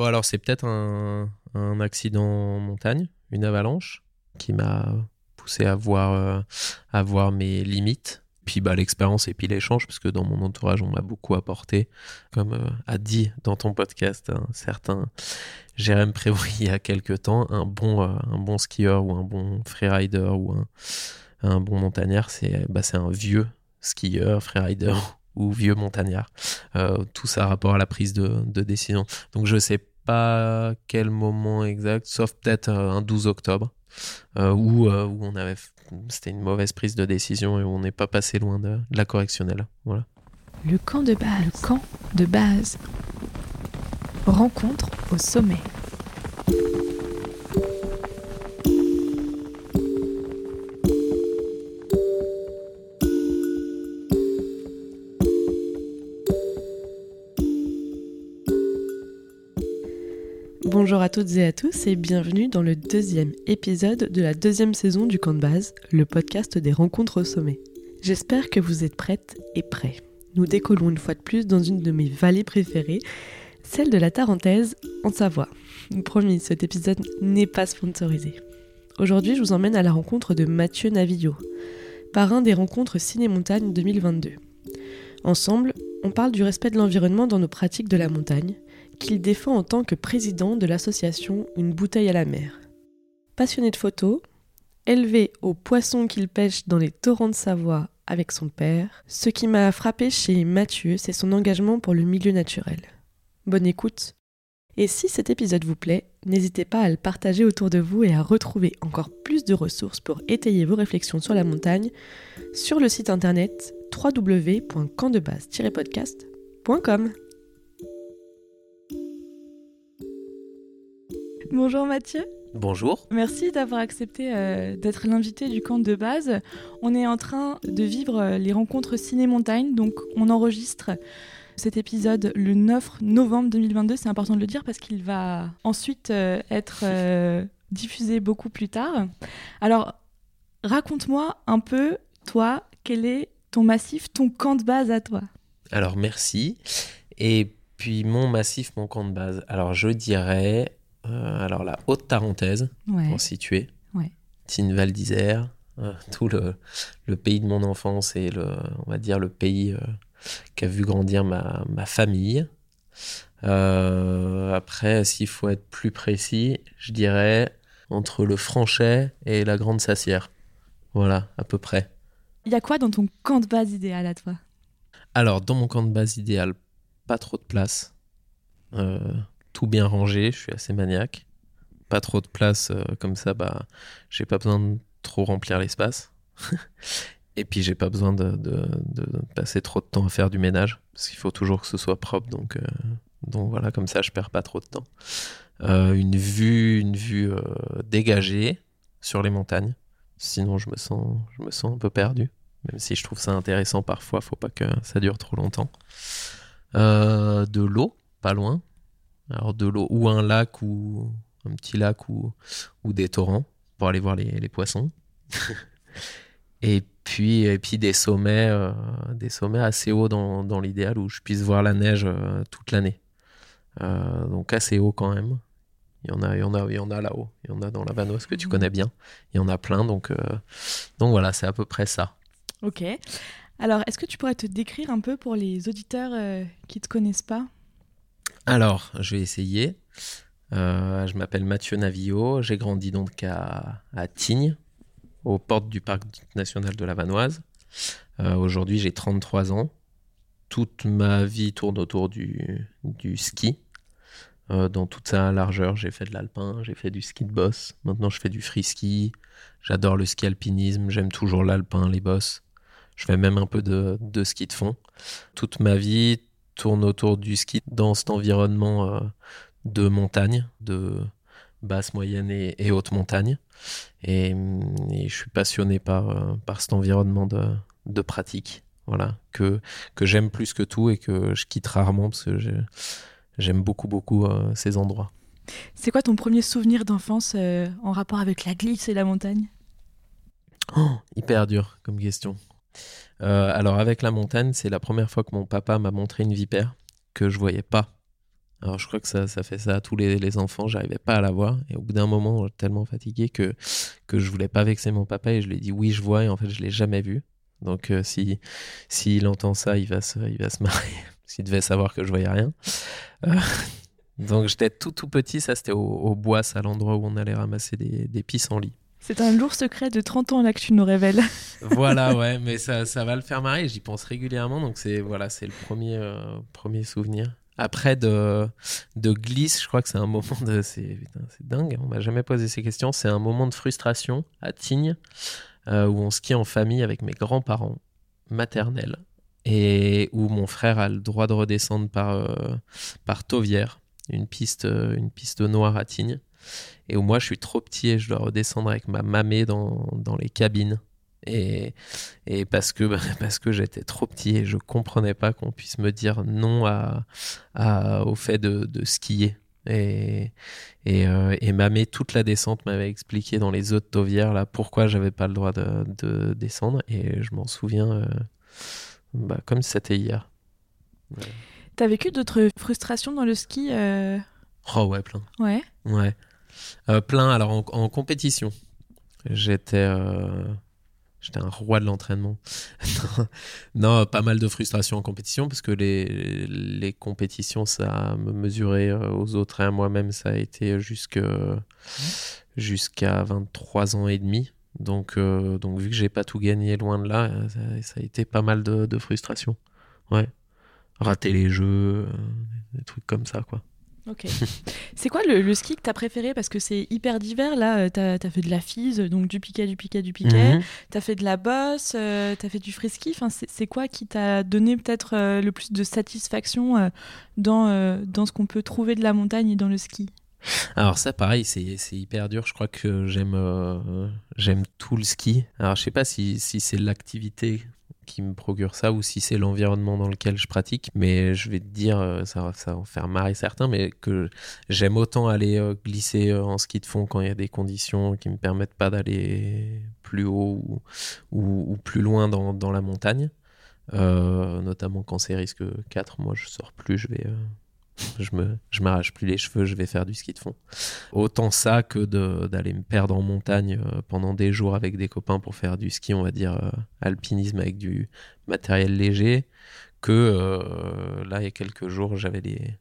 Bon, alors c'est peut-être un, accident en montagne, une avalanche, qui m'a poussé à voir, euh, à voir mes limites. Puis bah, l'expérience et puis l'échange, parce que dans mon entourage, on m'a beaucoup apporté. Comme euh, a dit dans ton podcast un certain Jérém Prévost il y a quelques temps, un bon, euh, un bon skieur ou un bon freerider ou un, un bon montagnard, c'est bah, un vieux skieur, freerider ou vieux montagnard. Tout ça rapport à la prise de, de décision. Donc je sais pas quel moment exact, sauf peut-être euh, un 12 octobre, euh, où, euh, où on avait, c'était une mauvaise prise de décision et où on n'est pas passé loin de, la correctionnelle. Voilà. Le camp de. Le camp de base. Rencontre au sommet. Bonjour à toutes et à tous et bienvenue dans le deuxième épisode de la deuxième saison du camp de base, le podcast des rencontres au sommet. J'espère que vous êtes prêtes et prêts. Nous décollons une fois de plus dans une de mes vallées préférées, celle de la Tarentaise en Savoie. Promis, cet épisode n'est pas sponsorisé. Aujourd'hui, je vous emmène à la rencontre de Mathieu Navillo, parrain des rencontres Ciné-Montagne 2022. Ensemble, on parle du respect de l'environnement dans nos pratiques de la montagne, qu'il défend en tant que président de l'association Une bouteille à la mer. Passionné de photos, élevé aux poissons qu'il pêche dans les torrents de Savoie avec son père, ce qui m'a frappé chez Mathieu, c'est son engagement pour le milieu naturel. Bonne écoute. Et si cet épisode vous plaît, n'hésitez pas à le partager autour de vous et à retrouver encore plus de ressources pour étayer vos réflexions sur la montagne sur le site internet www.campdebase-podcast.com. Bonjour Mathieu. Bonjour. Merci d'avoir accepté euh, d'être l'invité du camp de base. On est en train de vivre euh, les rencontres ciné-montagne, donc on enregistre cet épisode le 9 novembre 2022. C'est important de le dire parce qu'il va ensuite euh, être euh, diffusé beaucoup plus tard. Alors, raconte-moi un peu, toi, quel est ton massif, ton camp de base à toi? Alors merci. Et puis mon massif, mon camp de base. Alors je dirais, euh, alors la haute Tarentaise, Ouais. pour situer. Ouais. Val d'Isère, euh, tout le, le pays de mon enfance et le, on va dire le pays euh, qui a vu grandir ma, ma famille. Euh, après, s'il faut être plus précis, je dirais entre le Franchet et la Grande Sassière. Voilà, à peu près. Il y a quoi dans ton camp de base idéal à toi? Alors, dans mon camp de base idéal, pas trop de place. Tout bien rangé, je suis assez maniaque. Pas trop de place, euh, comme ça, bah, j'ai pas besoin de trop remplir l'espace. Et puis, j'ai pas besoin de, passer trop de temps à faire du ménage, parce qu'il faut toujours que ce soit propre, donc, euh, donc voilà, comme ça, je perds pas trop de temps. Euh, une vue, une vue dégagée sur les montagnes. Sinon, je me sens, je me sens un peu perdu. Même si je trouve ça intéressant parfois, faut pas que ça dure trop longtemps. De l'eau, pas loin. Alors de l'eau, ou un lac, ou un petit lac, ou, ou des torrents, pour aller voir les, les poissons. et, puis, et puis des sommets, euh, des sommets assez hauts dans, dans l'idéal, où je puisse voir la neige euh, toute l'année. Euh, donc assez haut quand même. Il y en a, il y en a, il y en a là-haut. Il y en a dans la Vanoise que tu Mhm. connais bien. Il y en a plein, donc, donc voilà, c'est à peu près ça. Ok. Alors, est-ce que tu pourrais te décrire un peu pour les auditeurs qui ne te connaissent pas? Alors, je vais essayer. Euh, je m'appelle Mathieu Navillot. J'ai grandi donc à, à Tignes, aux portes du parc national de la Vanoise. Euh, Aujourd'hui, j'ai 33 ans. Toute ma vie tourne autour du, du ski. Euh, dans toute sa largeur, j'ai fait de l'alpin, j'ai fait du ski de boss. Maintenant, je fais du free ski. J'adore le ski alpinisme. J'aime toujours l'alpin, les bosses. Je fais même un peu de, de ski de fond. Toute ma vie, tourne autour du ski dans cet environnement euh, de montagne, de basse, moyenne et, et haute montagne. Et, et je suis passionné par, euh, par cet environnement de, de pratique. Voilà, que, que j'aime plus que tout et que je quitte rarement parce que j'ai- j'aime beaucoup, beaucoup euh, ces endroits. C'est quoi ton premier souvenir d'enfance euh, en rapport avec la glisse et la montagne? Oh, hyper dur comme question. Euh, alors avec la montagne, c'est la première fois que mon papa m'a montré une vipère que je voyais pas Alors je crois que ça, fait ça à tous les, les enfants, j'arrivais pas à la voir. Et au bout d'un moment, tellement fatigué que, que je voulais pas vexer mon papa et je lui ai dit oui, je vois et en fait je l'ai jamais vu. Donc euh, si s'il entend ça, il va se, il va se marrer. S'il devait savoir que je voyais rien. Euh, donc j'étais tout tout petit, ça c'était au, au bois, à l'endroit où on allait ramasser des, des pissenlits. C'est un lourd secret de 30 ans là que tu nous révèles. voilà, ouais, mais ça, ça va le faire marrer, j'y pense régulièrement, donc c'est voilà, c'est le premier, euh, premier souvenir. Après de, de glisse, je crois que c'est un moment de. C'est dingue, on m'a jamais posé ces questions. C'est un moment de frustration à Tignes, euh, où on skie en famille avec mes grands-parents maternels, et où mon frère a le droit de redescendre par, euh, par Tauvière, une piste, euh, une piste noire à Tignes, et où moi je suis trop petit et je dois redescendre avec ma mamée dans, dans les cabines. Et, et parce que, parce que j'étais trop petit et je comprenais pas qu'on puisse me dire non à, à, au fait de, de skier. Et, et, euh, et mamé, toute la descente m'avait expliqué dans les autres tauvières là, pourquoi j'avais pas le droit de, de descendre. Et je m'en souviens euh, bah, comme si c'était hier. Ouais. T'as vécu d'autres frustrations dans le ski euh... Oh ouais, plein. Ouais. Ouais. Euh, plein, alors en, compétition. J'étais. euh, J'étais un roi de l'entraînement. non, pas mal de frustration en compétition parce que les, les compétitions, ça me mesurait euh, aux autres et à moi-même, ça a été jusqu'à 23 ans et demi. Donc, donc vu que j'ai pas tout gagné loin de là, ça, ça a été pas mal de, de frustration. Ouais. Rater les jeux, des trucs comme ça, quoi. Ok. c'est quoi le, le ski que t'as préféré? Parce que c'est hyper divers. Là, euh, t'as as fait de la fise, donc du piquet, du piquet, du piquet. Mhm. T'as fait de la bosse, euh, t'as fait du frisky. Enfin, c'est quoi qui t'a donné peut-être euh, le plus de satisfaction euh, dans, dans ce qu'on peut trouver de la montagne et dans le ski? Alors ça, pareil, c'est c'est hyper dur. Je crois que j'aime euh, j'aime tout le ski. Alors je sais pas si, si c'est l'activité qui me procure ça ou si c'est l'environnement dans lequel je pratique. Mais je vais te dire, euh, ça, ça va en faire marrer certains, mais que j'aime autant aller euh, glisser euh, en ski de fond quand il y a des conditions qui me permettent pas d'aller plus haut ou, plus loin dans, dans la montagne. Notamment quand c'est risque 4, moi je sors plus, je vais... je me je m'arrache plus les cheveux, je vais faire du ski de fond. Autant ça que d'aller me perdre en montagne euh, pendant des jours avec des copains pour faire du ski, on va dire euh, alpinisme avec du matériel léger, que euh, là il y a quelques jours j'avais les,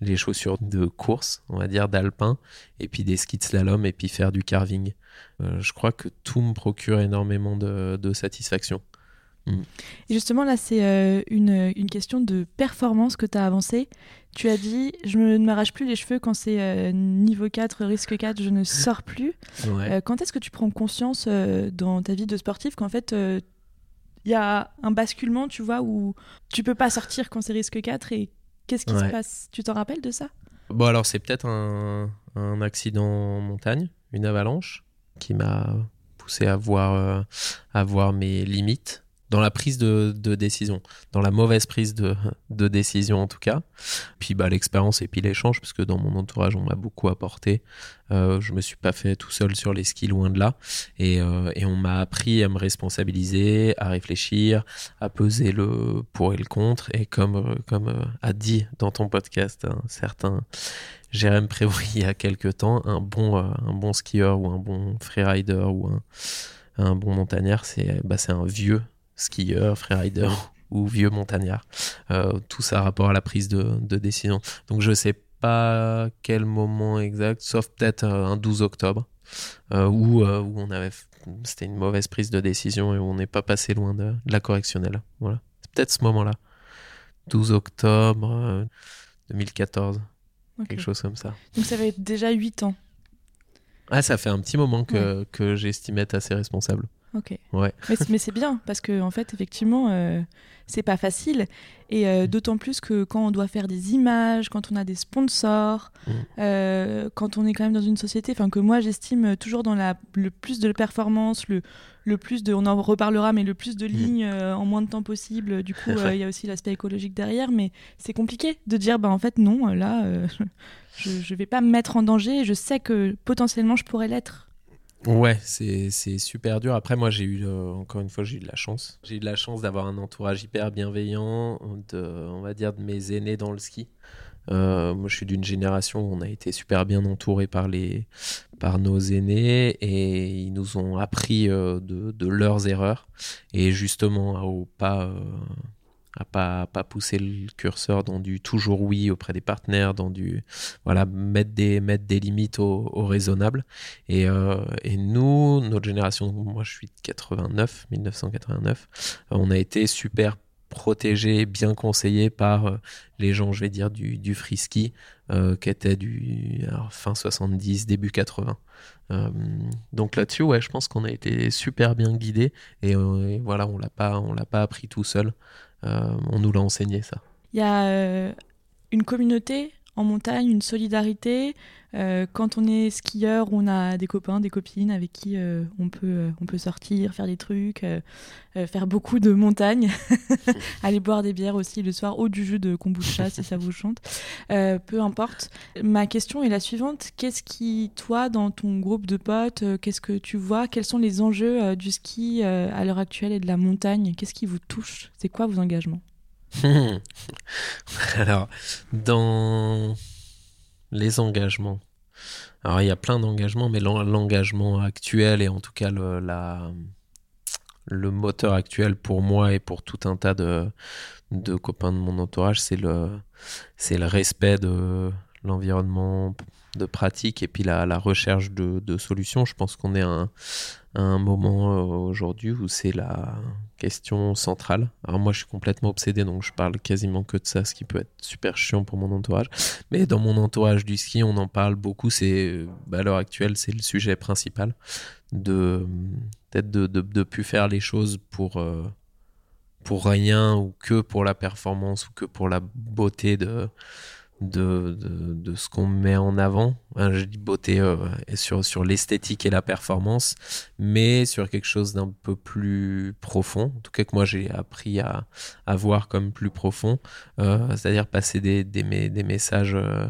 les chaussures de course, on va dire d'alpin, et puis des skis de slalom et puis faire du carving. Je crois que tout me procure énormément de, de satisfaction. Et justement, là, c'est euh, une, une question de performance que tu as avancé. Tu as dit, je ne m'arrache plus les cheveux quand c'est euh, niveau 4, risque 4, je ne sors plus. Ouais. Euh, quand est-ce que tu prends conscience dans ta vie de sportif qu'en fait, il y a un basculement, tu vois, où tu peux pas sortir quand c'est risque 4 et qu'est-ce qui se passe? Tu t'en rappelles de ça? Bon, alors c'est peut-être un, un accident en montagne, une avalanche, qui m'a poussé à voir, à voir mes limites dans la prise de, de décision, dans la mauvaise prise de, de décision en tout cas. Puis bah, l'expérience et puis l'échange, parce que dans mon entourage, on m'a beaucoup apporté. Euh, je me suis pas fait tout seul sur les skis, loin de là. Et, euh, et on m'a appris à me responsabiliser, à réfléchir, à peser le pour et le contre. Et comme, euh, comme euh, a dit dans ton podcast un certain Jérém Prévost il y a quelques temps, un bon, un bon skieur ou un bon freerider ou un, un bon montagnard, c'est bah, un vieux skieur, freerider ou vieux montagnard. Euh, tout ça rapport à la prise de, de décision. Donc je sais pas quel moment exact, sauf peut-être euh, un 12 octobre, euh, où, euh, où on avait, c'était une mauvaise prise de décision et où on n'est pas passé loin de, de la correctionnelle. Voilà, c'est peut-être ce moment-là. 12 octobre euh, 2014, Ok. quelque chose comme ça. Donc ça va être déjà 8 ans. Ah, ça fait un petit moment que, que j'estime être assez responsable. Ok. Ouais. Mais, c'est bien parce que en fait, effectivement, euh, c'est pas facile et euh, d'autant plus que quand on doit faire des images, quand on a des sponsors, Mm. euh, quand on est quand même dans une société, enfin que moi j'estime toujours dans la le plus de performance, le le plus de, on en reparlera, mais le plus de lignes euh, en moins de temps possible. Du coup, il y a aussi l'aspect écologique derrière, mais c'est compliqué de dire, bah en fait non, là, je je vais pas me mettre en danger. Je sais que potentiellement je pourrais l'être. Ouais, c'est super dur. Après, moi, j'ai eu, euh, encore une fois, j'ai eu de la chance. J'ai eu de la chance d'avoir un entourage hyper bienveillant, de, on va dire, de mes aînés dans le ski. moi, je suis d'une génération où on a été super bien entouré par nos aînés et ils nous ont appris de, de, leurs erreurs et justement à pas à pas, pas pousser le curseur dans du toujours oui auprès des partenaires, dans du voilà mettre des mettre des limites au, raisonnable. Et, euh, et, nous, notre génération, moi je suis de 89, 1989, euh, on a été super protégé, bien conseillé par euh, les gens, je vais dire, du, du frisky, qui était du fin 70, début 80. donc là-dessus, ouais, je pense qu'on a été super bien guidé et, et voilà, on l'a pas, on l'a pas appris tout seul. Euh, on nous l'a enseigné ça. Il y a euh, une communauté en montagne, une solidarité. Euh, quand on est skieur, on a des copains, des copines avec qui on, peut, on peut sortir, faire des trucs, faire beaucoup de montagne, aller boire des bières aussi le soir, ou du jus de kombucha si ça vous chante. peu importe. Ma question est la suivante. Qu'est-ce qui, toi, dans ton groupe de potes, qu'est-ce que tu vois? Quels sont les enjeux du ski à l'heure actuelle et de la montagne? Qu'est-ce qui vous touche? C'est quoi vos engagements? Alors, dans les engagements, alors il y a plein d'engagements, mais l'engagement actuel et en tout cas le, la, moteur actuel pour moi et pour tout un tas de, copains de mon entourage, c'est le, respect de l'environnement de pratique et puis la, recherche de, de, solutions. Je pense qu'on est un, moment euh, aujourd'hui où c'est la question centrale. Alors moi je suis complètement obsédé donc je parle quasiment que de ça, ce qui peut être super chiant pour mon entourage. Mais dans mon entourage du ski on en parle beaucoup, c'est bah, à l'heure actuelle c'est le sujet principal de peut-être de, de, de plus faire les choses pour... Euh, pour rien ou que pour la performance ou que pour la beauté de, de, de, ce qu'on met en avant. Hein, je dis beauté euh, sur, sur l'esthétique et la performance, mais sur quelque chose d'un peu plus profond, en tout cas que moi j'ai appris à, à, voir comme plus profond, euh, c'est-à-dire passer des, des, des messages, euh,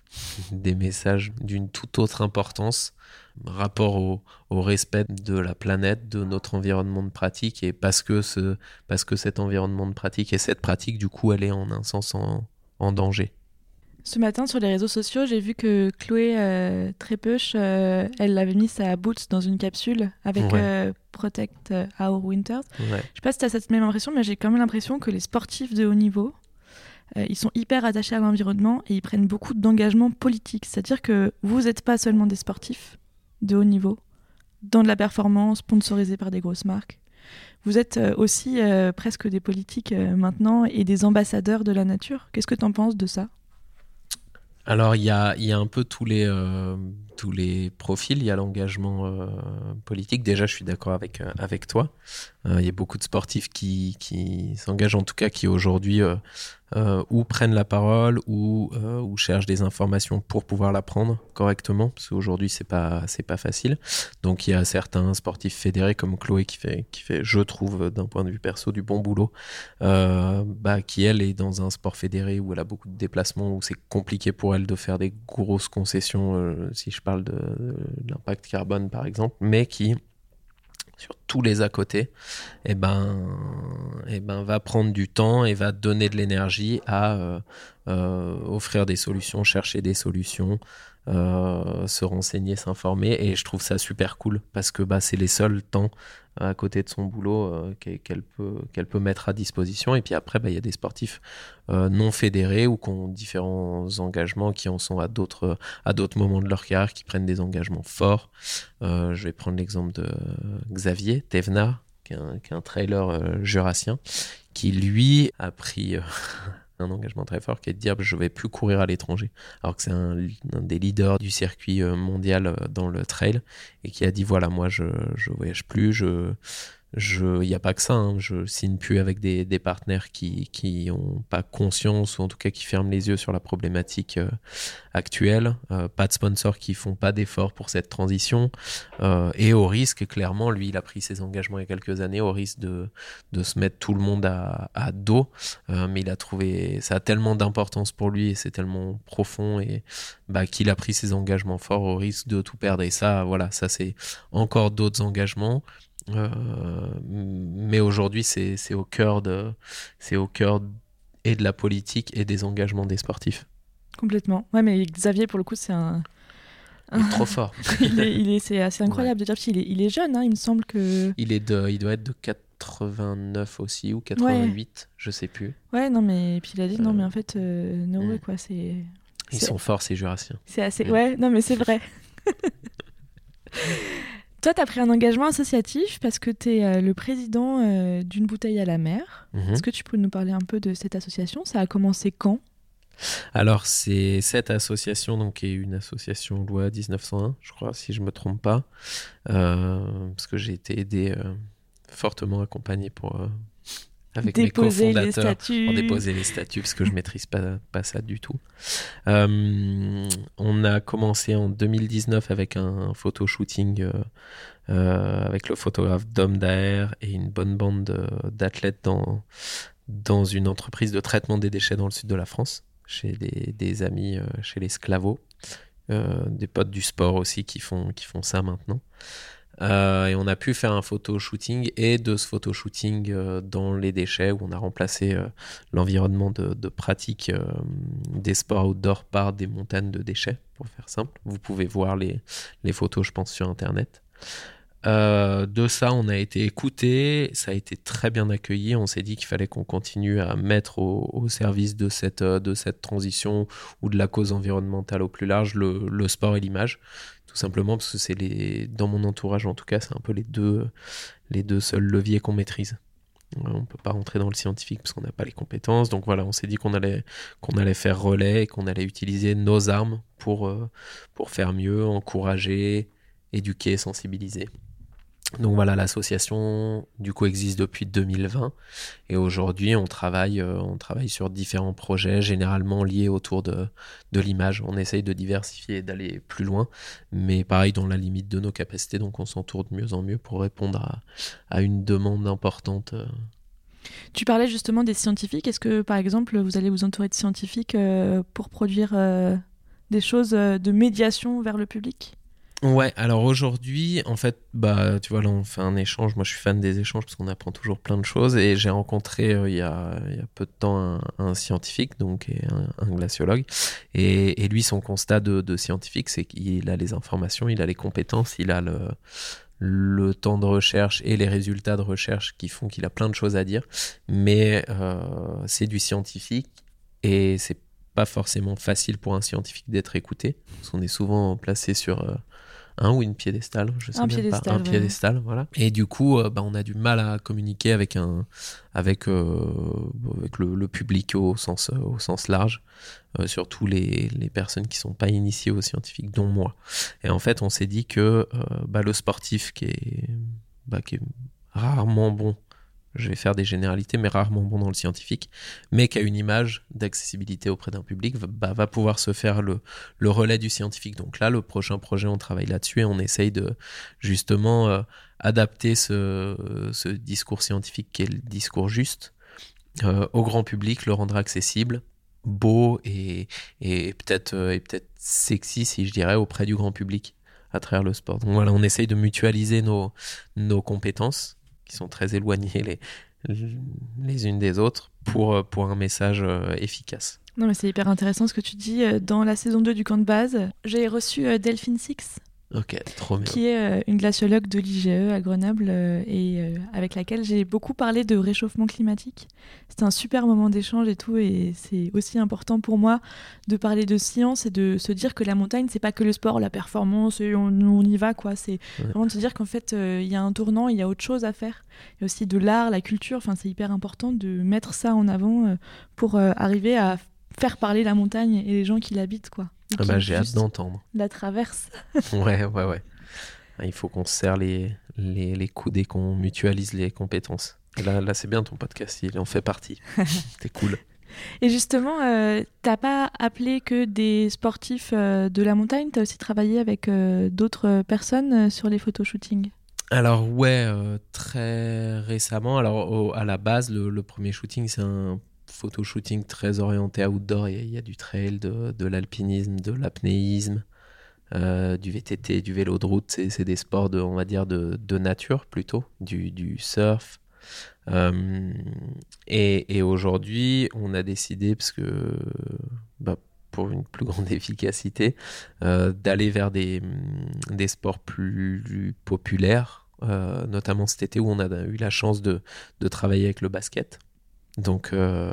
des messages d'une toute autre importance rapport au, au, respect de la planète, de notre environnement de pratique, et parce que, ce, parce que cet environnement de pratique et cette pratique, du coup, elle est en un sens en, en danger. Ce matin, sur les réseaux sociaux, j'ai vu que Chloé euh, Trépeuch, euh, elle avait mis sa boots dans une capsule avec euh, Protect Our Winters. Je Je sais pas si tu as cette même impression, mais j'ai quand même l'impression que les sportifs de haut niveau, ils sont hyper attachés à l'environnement et ils prennent beaucoup d'engagement politique. C'est-à-dire que vous n'êtes pas seulement des sportifs de haut niveau, dans de la performance, sponsorisés par des grosses marques. Vous êtes aussi presque des politiques maintenant et des ambassadeurs de la nature. Qu'est-ce que tu en penses de ça? Alors, il y a, y a, un peu tous les, euh, tous les profils. Il y a l'engagement euh, politique. Déjà, je suis d'accord avec, euh, avec toi. Il y a beaucoup de sportifs qui, qui s'engagent, en tout cas, qui aujourd'hui euh, ou prennent la parole ou, euh, ou cherchent des informations pour pouvoir la prendre correctement parce qu'aujourd'hui c'est pas pas facile donc il y a certains sportifs fédérés comme Chloé qui fait qui fait je trouve d'un point de vue perso du bon boulot euh, bah, qui elle est dans un sport fédéré où elle a beaucoup de déplacements où c'est compliqué pour elle de faire des grosses concessions euh, si je parle de, l'impact carbone par exemple mais qui sur tous les à côté, et eh ben, et eh ben, va prendre du temps et va donner de l'énergie à euh, euh, offrir des solutions, chercher des solutions, euh, se renseigner, s'informer. Et je trouve ça super cool parce que bah, c'est les seuls temps à côté de son boulot euh, qu'elle peut, mettre à disposition. Et puis après, bah, il y a des sportifs euh, non fédérés ou qui ont différents engagements, qui en sont à d'autres, moments de leur carrière, qui prennent des engagements forts. Euh, je vais prendre l'exemple de Xavier Tevna, qui est un, qui est un trailer jurassien, qui lui a pris un engagement très fort qui est de dire je vais plus courir à l'étranger. Alors que c'est un, des leaders du circuit euh, mondial euh, dans le trail et qui a dit voilà moi je je voyage plus je il n'y a pas que ça, hein. je signe plus avec des, des partenaires qui qui ont pas conscience ou en tout cas qui ferment les yeux sur la problématique euh, actuelle, euh, pas de sponsors qui font pas d'efforts pour cette transition. Euh, et au risque clairement, lui il a pris ses engagements il y a quelques années au risque de, de se mettre tout le monde à, à dos, mais il a trouvé ça a tellement d'importance pour lui et c'est tellement profond et bah, qu'il a pris ses engagements forts au risque de tout perdre. Et ça voilà ça c'est encore d'autres engagements. euh, mais aujourd'hui, c'est au cœur de, c'est au cœur et de la politique et des engagements des sportifs. Complètement. Ouais, mais Xavier, pour le coup, c'est un. Trop fort. il est, il est, c'est assez incroyable de dire qu'il est, il est jeune, hein, il me semble que. Il, est de, il doit être de 89 aussi ou 88, je sais plus. Ouais, non, mais puis il a dit, non, mais en fait, euh, no way, Mm. quoi, c'est. Ils sont forts, ces jurassiens. C'est assez. Mm. Ouais, non, mais c'est vrai. Toi, tu as pris un engagement associatif parce que tu es le président euh, d'une bouteille à la mer. Mhm. Est-ce que tu peux nous parler un peu de cette association? Ça a commencé quand? Alors, c'est cette association, donc, qui est une association loi 1901, je crois, si je me trompe pas, euh, parce que j'ai été aidé, euh, fortement accompagné pour, euh, avec mes Déposer les cofondateurs, statuts. pour déposer les statuts, parce que je maîtrise pas, pas ça du tout. Euh, on a commencé en 2019 avec un photo shooting euh, euh, avec le photographe Dom Daer et une bonne bande de- d'athlètes dans, dans une entreprise de traitement des déchets dans le sud de la France, chez des, des amis chez les Sclavos, des potes du sport aussi qui font, qui font ça maintenant. Euh, et on a pu faire un photo shooting et de ce photo shooting euh, dans les déchets où on a remplacé euh, l'environnement de, pratique des sports outdoor par des montagnes de déchets, pour faire simple. Vous pouvez voir les, photos, je pense, sur Internet. De ça, on a été écouté, ça a été très bien accueilli. On s'est dit qu'il fallait qu'on continue à mettre au, service de cette, de cette transition ou de la cause environnementale au plus large le sport et l'image. Tout simplement parce que c'est les, dans mon entourage en tout cas, c'est un peu les deux, les deux seuls leviers qu'on maîtrise. On peut pas rentrer dans le scientifique parce qu'on n'a pas les compétences. Donc voilà, on s'est dit qu'on allait, qu'on allait faire relais et qu'on allait utiliser nos armes pour, euh, pour faire mieux, encourager, éduquer, sensibiliser. Donc voilà, l'association du coup existe depuis 2020 et aujourd'hui on travaille, euh, on travaille sur différents projets généralement liés autour de, de l'image. On essaye de diversifier et d'aller plus loin, mais pareil dans la limite de nos capacités, donc on s'entoure de mieux en mieux pour répondre à, à une demande importante. euh. Tu parlais justement des scientifiques. Est-ce que, par exemple, vous allez vous entourer de scientifiques euh, pour produire des choses de médiation vers le public? Ouais, alors aujourd'hui, en fait, bah, tu vois, là, on fait un échange. Moi, je suis fan des échanges parce qu'on apprend toujours plein de choses. Et j'ai rencontré euh, il, y a, peu de temps un, scientifique, donc un, glaciologue. Et, lui, son constat de, scientifique, c'est qu'il a les informations, il a les compétences, il a le, temps de recherche et les résultats de recherche qui font qu'il a plein de choses à dire. Mais euh, c'est du scientifique et c'est pas forcément facile pour un scientifique d'être écouté. Parce qu'on est souvent placé sur euh, un ou une piédestal, je sais Un même piédestal, pas, un ouais. piédestal, voilà. Et du coup, euh, bah, on a du mal à communiquer avec un, avec, euh, avec le, le public au sens, au sens large, euh, surtout les, les personnes qui sont pas initiées aux scientifiques, dont moi. Et en fait, on s'est dit que euh, bah, le sportif qui est, bah, qui est rarement bon, je vais faire des généralités, mais rarement bon dans le scientifique, mais qui a une image d'accessibilité auprès d'un public, bah, va pouvoir se faire le, relais du scientifique. Donc là, le prochain projet, on travaille là-dessus et on essaye de justement euh, adapter ce, discours scientifique qui est le discours juste euh, au grand public, le rendre accessible, beau et, et peut-être euh, et peut-être sexy, si je dirais, auprès du grand public à travers le sport. Donc voilà, on essaye de mutualiser nos compétences qui sont très éloignées les, unes des autres pour, euh, pour un message euh, efficace. Non, mais c'est hyper intéressant ce que tu dis. Euh, Dans la saison 2 du camp de base, j'ai reçu Delphine Six, Ok, trop bien. qui est euh, une glaciologue de l'IGE à Grenoble euh, et euh, avec laquelle j'ai beaucoup parlé de réchauffement climatique. C'était un super moment d'échange et tout, et c'est aussi important pour moi de parler de science et de se dire que la montagne, c'est pas que le sport, la performance, et on, on y va, quoi. C'est Ouais. vraiment de se dire qu'en fait, il y a un tournant, il y a autre chose à faire. Il y a aussi de l'art, la culture, enfin, c'est hyper important de mettre ça en avant pour arriver à faire parler la montagne et les gens qui l'habitent, quoi. Ah bah, j'ai hâte d'entendre. La traverse. Ouais, ouais, ouais. Ah, Il faut qu'on se serre les, les, les coudes et qu'on mutualise les compétences. Et là, là c'est bien ton podcast, il en fait partie. C'est cool. Et justement, euh, t'as pas appelé que des sportifs euh, de la montagne, t'as aussi travaillé avec euh, d'autres personnes euh, sur les photoshootings. Alors ouais, très récemment. Alors au- à la base, le, le premier shooting, c'est un photo shooting très orienté outdoor. Il y il y a du trail, de, l'alpinisme, de l'apnéisme, euh, du VTT, du vélo de route. C'est des sports de, on va dire, de, nature plutôt, du, surf. Euh, et aujourd'hui, on a décidé parce que bah, pour une plus grande efficacité, d'aller vers des, sports plus populaires, notamment cet été où on a eu la chance de travailler avec le basket. Donc euh,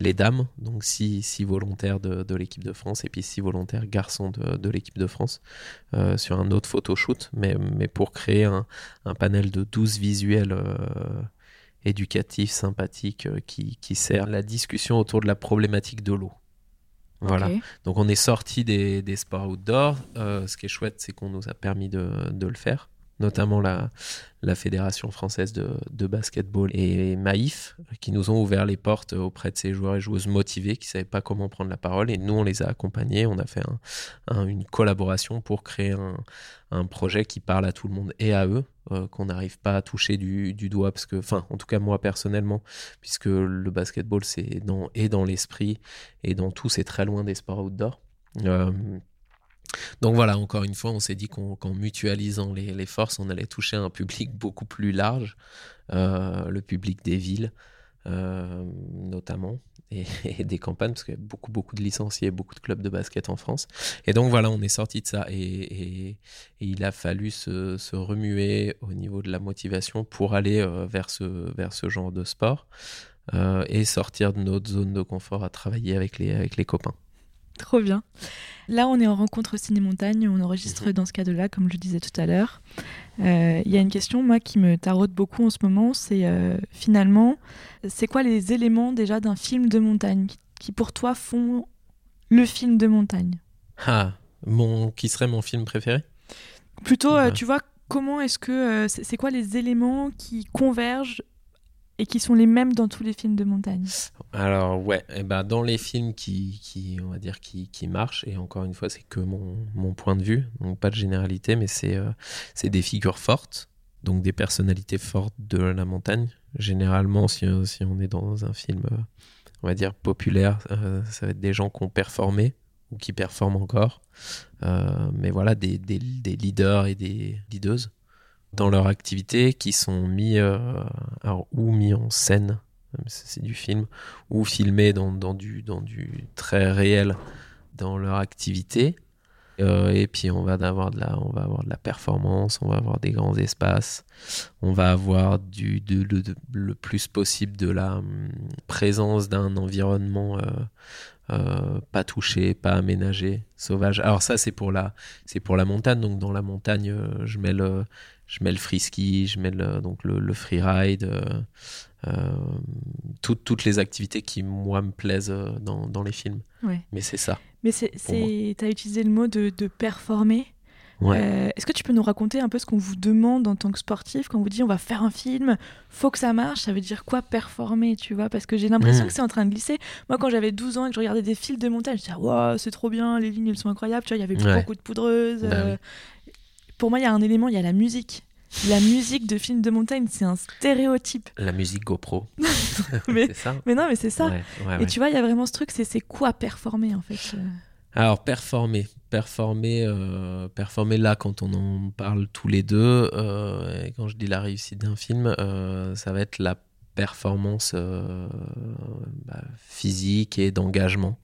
les dames, donc six, volontaires de, l'équipe de France et puis six volontaires garçons de, l'équipe de France euh, sur un autre photoshoot, mais, mais pour créer un, panel de 12 visuels euh, éducatifs, sympathiques, qui, qui sert la discussion autour de la problématique de l'eau. Voilà. Donc on est sorti des, sports outdoor. ce qui est chouette, c'est qu'on nous a permis de, de le faire notamment la, la Fédération française de, de, basketball et Maïf, qui nous ont ouvert les portes auprès de ces joueurs et joueuses motivés qui ne savaient pas comment prendre la parole. Et nous, on les a accompagnés. On a fait une collaboration pour créer un, un, projet qui parle à tout le monde et à eux, euh, qu'on n'arrive pas à toucher du, du, doigt, parce que, enfin, en tout cas, moi personnellement, puisque le basketball, c'est dans, dans l'esprit et dans tout, c'est très loin des sports outdoor. Euh, donc voilà, encore une fois, on s'est dit qu'en mutualisant les, forces, on allait toucher un public beaucoup plus large, euh, le public des villes euh, notamment, et, des campagnes, parce qu'il y a beaucoup, de licenciés, beaucoup de clubs de basket en France. Et donc voilà, on est sorti de ça, et, il a fallu se, remuer au niveau de la motivation pour aller euh, vers, ce, genre de sport, et sortir de notre zone de confort à travailler avec les copains. Trop bien. Là, on est en rencontre ciné-montagne, on enregistre mhm. dans ce cadre-là, comme je le disais tout à l'heure. Euh, il y a une question, moi, qui me taraude beaucoup en ce moment, c'est euh, finalement, c'est quoi les éléments déjà d'un film de montagne qui, pour toi, font le film de montagne? Ah, mon, qui serait mon film préféré? Plutôt, euh, tu vois, comment est-ce que, c'est quoi les éléments qui convergent et qui sont les mêmes dans tous les films de montagne. Alors ouais, et eh ben dans les films qui, qui on va dire qui, qui, marchent et encore une fois c'est que mon, mon, point de vue, donc pas de généralité, mais c'est euh, c'est des figures fortes, donc des personnalités fortes de la montagne. Généralement, si, si on est dans un film, euh, on va dire populaire, euh, ça va être des gens qui ont performé ou qui performent encore, mais voilà des, des, des leaders et des leaders dans leur activité qui sont mis euh, ou mis en scène c'est du film ou filmés dans, dans, du, dans du très réel dans leur activité euh, et puis on va avoir de la on va avoir de la performance on va avoir des grands espaces on va avoir du de, le plus possible de la hum, présence d'un environnement euh, pas touché, pas aménagé, sauvage. Alors ça c'est pour la c'est pour la montagne. Donc dans la montagne, je mets le je mets le free ski, je mets le, donc le, le free ride, euh, euh, toutes les activités qui, moi, me plaisent euh, dans, dans les films. Mais c'est ça. Mais tu as utilisé le mot de, de performer. Est-ce que tu peux nous raconter un peu ce qu'on vous demande en tant que sportif quand on vous dit on va faire un film, faut que ça marche, ça veut dire quoi performer, tu vois? Parce que j'ai l'impression mmh. que c'est en train de glisser. Moi, quand j'avais 12 ans et que je regardais des films de montage, je disais wow, c'est trop bien, les lignes elles sont incroyables, tu vois, il y avait beaucoup de poudreuse. Bah pour moi, il y a un élément, il y a la musique. La musique de film de montagne, c'est un stéréotype. La musique GoPro. mais, ça mais non, mais c'est ça. et tu vois, il y a vraiment ce truc, c'est quoi performer en fait euh Alors, performer. Performer, euh, performer là, quand on en parle tous les deux, euh, et quand je dis la réussite d'un film, ça va être la performance bah, physique et d'engagement.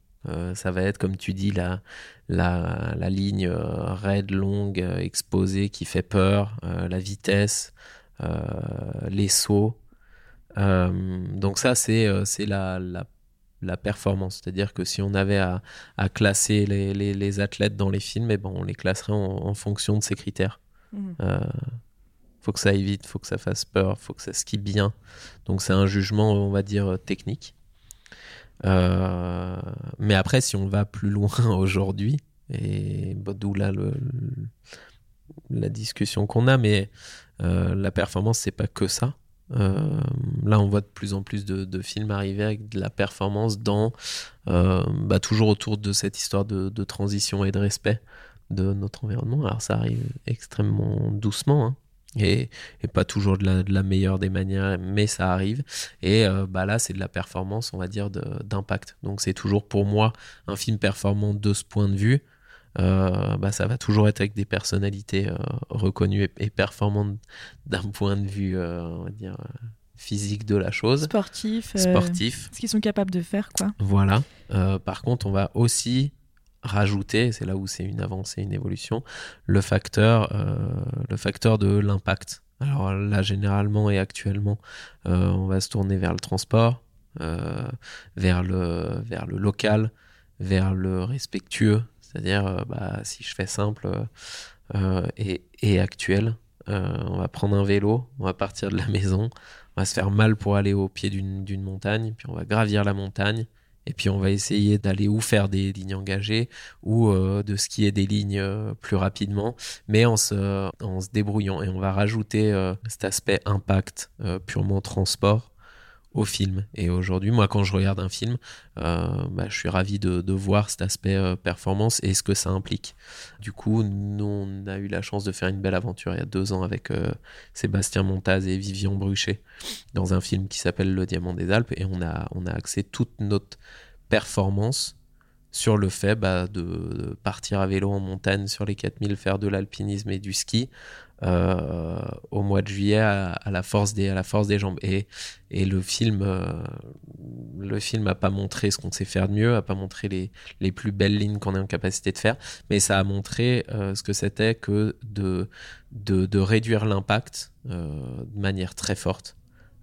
Ça va être, comme tu dis, la, la, la ligne euh, raide, longue, euh, exposée qui fait peur, euh, la vitesse, les sauts. donc ça, c'est la, la, la, performance. C'est-à-dire que si on avait à, à classer les, les, les, athlètes dans les films, eh ben, on les classerait en, fonction de ces critères. Mmh. faut que ça aille vite, faut que ça fasse peur, faut que ça skie bien. Donc c'est un jugement, on va dire, technique. Euh, mais après, si on va plus loin aujourd'hui, et bah, d'où là la discussion qu'on a, mais euh, la performance, c'est pas que ça. Euh, là, on voit de plus en plus de, films arriver avec de la performance dans bah, toujours autour de cette histoire de, de, transition et de respect de notre environnement. Alors, ça arrive extrêmement doucement. Hein et, pas toujours de la, meilleure des manières, mais ça arrive. Et euh, bah là, c'est de la performance, on va dire, d'impact. Donc c'est toujours pour moi un film performant de ce point de vue. Euh, bah, ça va toujours être avec des personnalités euh, reconnues et, performantes d'un point de vue, on va dire, physique de la chose. Sportif. Sportif. ce qu'ils sont capables de faire, quoi. Voilà. par contre, on va aussi rajouter, c'est là où c'est une avancée, une évolution, le facteur, le facteur de l'impact. Alors là, généralement et actuellement, on va se tourner vers le transport, vers, le, vers le local, vers le respectueux, c'est-à-dire, bah, si je fais simple et, et, actuel, on va prendre un vélo, on va partir de la maison, on va se faire mal pour aller au pied d'une montagne, puis on va gravir la montagne, et puis on va essayer d'aller ou faire des lignes engagées ou euh, de skier des lignes euh, plus rapidement, mais en se, débrouillant. Et on va rajouter euh, cet aspect impact purement transport au film. Et aujourd'hui, moi, quand je regarde un film, euh, bah, je suis ravi de, voir cet aspect euh, performance et ce que ça implique. Du coup, nous, on a eu la chance de faire une belle aventure il y a deux ans avec euh, Sébastien Montaz et Vivian Bruchet dans un film qui s'appelle Le Diamant des Alpes et on a, on a axé toute notre performance sur le fait bah, de partir à vélo en montagne sur les 4000, faire de l'alpinisme et du ski euh, au mois de juillet à, la force des, à la force des jambes. Et, et le film euh, le film n'a pas montré ce qu'on sait faire de mieux, n'a pas montré les, les plus belles lignes qu'on est en capacité de faire, mais ça a montré euh, ce que c'était que de, de, de réduire l'impact de manière très forte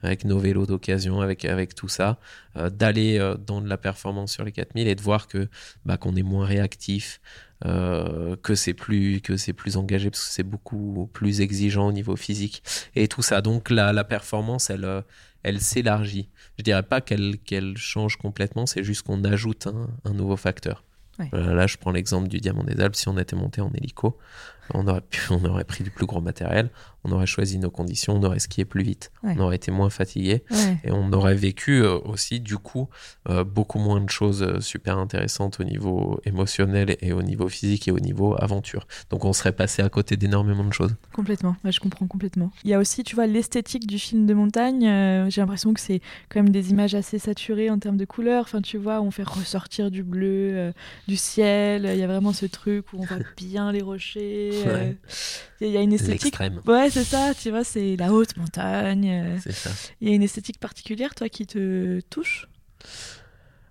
avec nos vélos d'occasion, avec, avec tout ça, d'aller dans de la performance sur les 4000 et de voir que bah, qu'on est moins réactif, euh, que c'est plus que c'est plus engagé parce que c'est beaucoup plus exigeant au niveau physique et tout ça. Donc la, la performance, elle euh, elle s'élargit. Je dirais pas qu'elle qu'elle change complètement, c'est juste qu'on ajoute un, un, nouveau facteur. Euh, là, je prends l'exemple du Diamant des Alpes. Si on était monté en hélico, on aurait, pu, on aurait pris du plus gros matériel, on aurait choisi nos conditions, on aurait skié plus vite, on aurait été moins fatigué et on aurait vécu euh, aussi du coup euh, beaucoup moins de choses euh, super intéressantes au niveau émotionnel et au niveau physique et au niveau aventure. Donc on serait passé à côté d'énormément de choses. Complètement, je comprends complètement. Il y a aussi, tu vois, l'esthétique du film de montagne. J'ai l'impression que c'est quand même des images assez saturées en termes de couleurs. Enfin, tu vois, on fait ressortir du bleu, du ciel. Il y a vraiment ce truc où on voit bien les rochers. Il y a une esthétique. Ouais, c'est ça, tu vois, c'est la haute montagne. Euh. C'est ça. Il y a une esthétique particulière, toi, qui te touche?